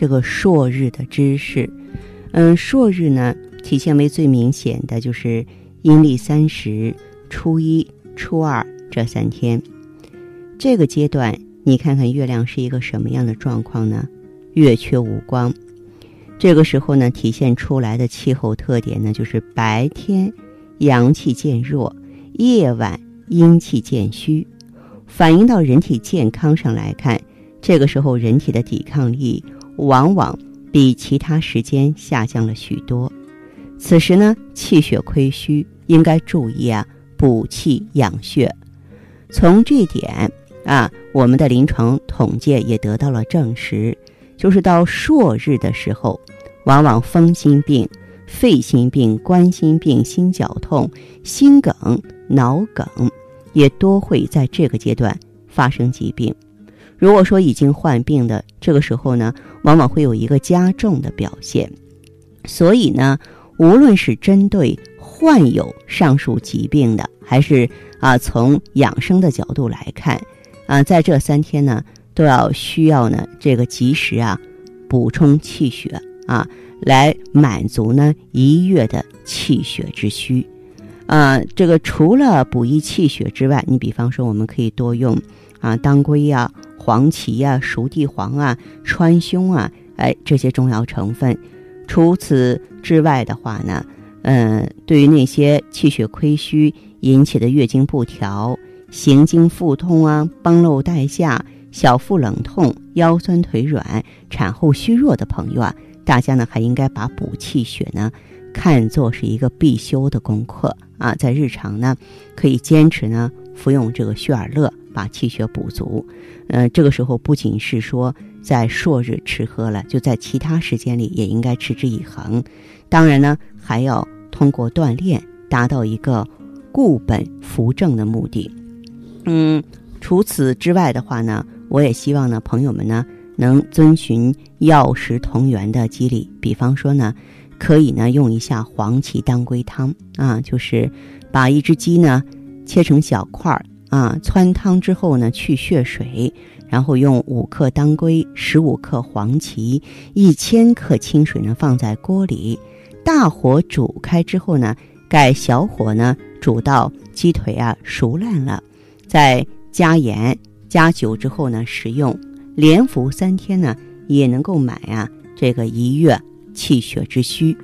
这个朔日的知识，嗯，朔日呢，体现为最明显的就是阴历三十、初一、初二这三天。这个阶段，你看看月亮是一个什么样的状况呢？月缺无光。这个时候呢，体现出来的气候特点呢，就是白天阳气渐弱，夜晚阴气渐虚。反映到人体健康上来看，这个时候人体的抵抗力。往往比其他时间下降了许多，此时呢，气血亏虚，应该注意啊，补气养血。从这点啊，我们的临床统计也得到了证实，就是到朔日的时候，往往风心病、肺心病、冠心病、心绞痛、心梗、脑梗，也多会在这个阶段发生疾病。如果说已经患病的这个时候呢，往往会有一个加重的表现。所以呢，无论是针对患有上述疾病的，还是啊从养生的角度来看，啊在这三天呢，都要需要呢这个及时啊补充气血啊，来满足呢一月的气血之需。啊，这个除了补益气血之外，你比方说我们可以多用啊当归呀。黄芪呀、熟地黄啊、川芎啊，哎，这些中药成分。除此之外的话呢，嗯，对于那些气血亏虚引起的月经不调、行经腹痛啊、崩漏带下、小腹冷痛、腰酸腿软、产后虚弱的朋友啊，大家呢还应该把补气血呢看作是一个必修的功课啊，在日常呢可以坚持呢服用这个血尔乐。把气血补足，呃，这个时候不仅是说在朔日吃喝了，就在其他时间里也应该持之以恒。当然呢，还要通过锻炼达到一个固本扶正的目的。嗯，除此之外的话呢，我也希望呢，朋友们呢能遵循药食同源的机理，比方说呢，可以呢用一下黄芪当归汤啊，就是把一只鸡呢切成小块儿。啊，汆汤之后呢，去血水，然后用五克当归、十五克黄芪、一千克清水呢放在锅里，大火煮开之后呢，改小火呢煮到鸡腿啊熟烂了，再加盐、加酒之后呢食用，连服三天呢也能够满啊这个一月气血之虚。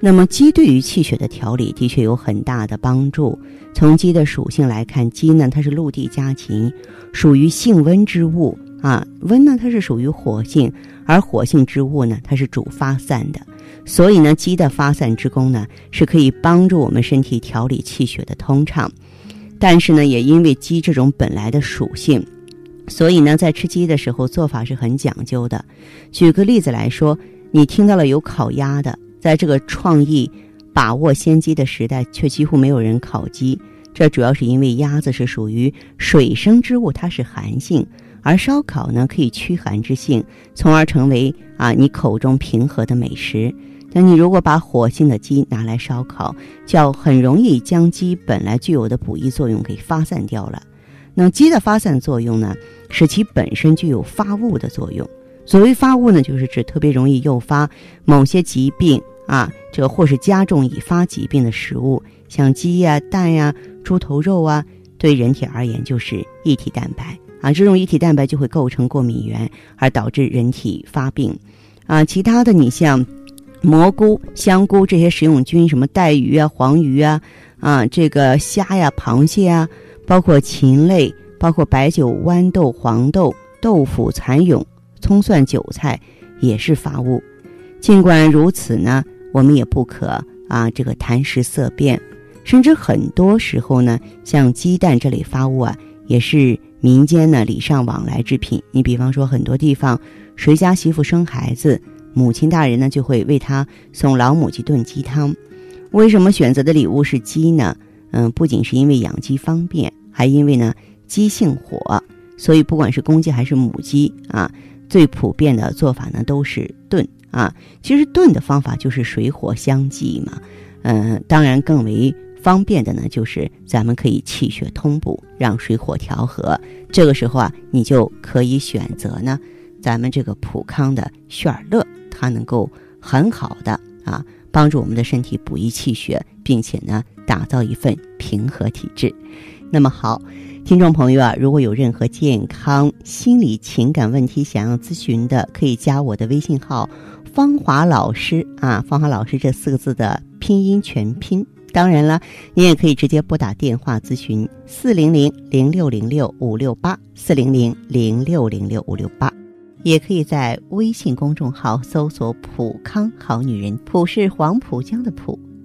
那么鸡对于气血的调理的确有很大的帮助。从鸡的属性来看，鸡呢它是陆地家禽，属于性温之物啊。温呢它是属于火性，而火性之物呢它是主发散的。所以呢，鸡的发散之功呢是可以帮助我们身体调理气血的通畅。但是呢，也因为鸡这种本来的属性，所以呢，在吃鸡的时候做法是很讲究的。举个例子来说，你听到了有烤鸭的。在这个创意把握先机的时代，却几乎没有人烤鸡。这主要是因为鸭子是属于水生之物，它是寒性，而烧烤呢可以驱寒之性，从而成为啊你口中平和的美食。但你如果把火性的鸡拿来烧烤，就很容易将鸡本来具有的补益作用给发散掉了。那鸡的发散作用呢，使其本身具有发物的作用。所谓发物呢，就是指特别容易诱发某些疾病啊，这或是加重已发疾病的食物，像鸡呀、蛋呀、猪头肉啊，对人体而言就是异体蛋白啊，这种异体蛋白就会构成过敏源，而导致人体发病。啊，其他的你像蘑菇、香菇这些食用菌，什么带鱼啊、黄鱼啊，啊，这个虾呀、螃蟹啊，包括禽类，包括白酒、豌豆、黄豆、豆腐、蚕蛹。葱蒜韭菜也是发物，尽管如此呢，我们也不可啊这个谈食色变，甚至很多时候呢，像鸡蛋这类发物啊，也是民间呢礼尚往来之品。你比方说，很多地方谁家媳妇生孩子，母亲大人呢就会为他送老母鸡炖鸡汤。为什么选择的礼物是鸡呢？嗯，不仅是因为养鸡方便，还因为呢鸡性火，所以不管是公鸡还是母鸡啊，最普遍的做法呢都是炖啊。其实炖的方法就是水火相济嘛。嗯，当然更为方便的呢，就是咱们可以气血通补，让水火调和。这个时候啊，你就可以选择呢，咱们这个普康的血尔乐，它能够很好的啊。帮助我们的身体补益气血，并且呢，打造一份平和体质。那么好，听众朋友啊，如果有任何健康、心理、情感问题想要咨询的，可以加我的微信号“芳华老师”啊，“芳华老师”这四个字的拼音全拼。当然了，你也可以直接拨打电话咨询：四零零零六零六五六八，四零零零六零六五六八。也可以在微信公众号搜索“普康好女人”，普是黄浦江的浦，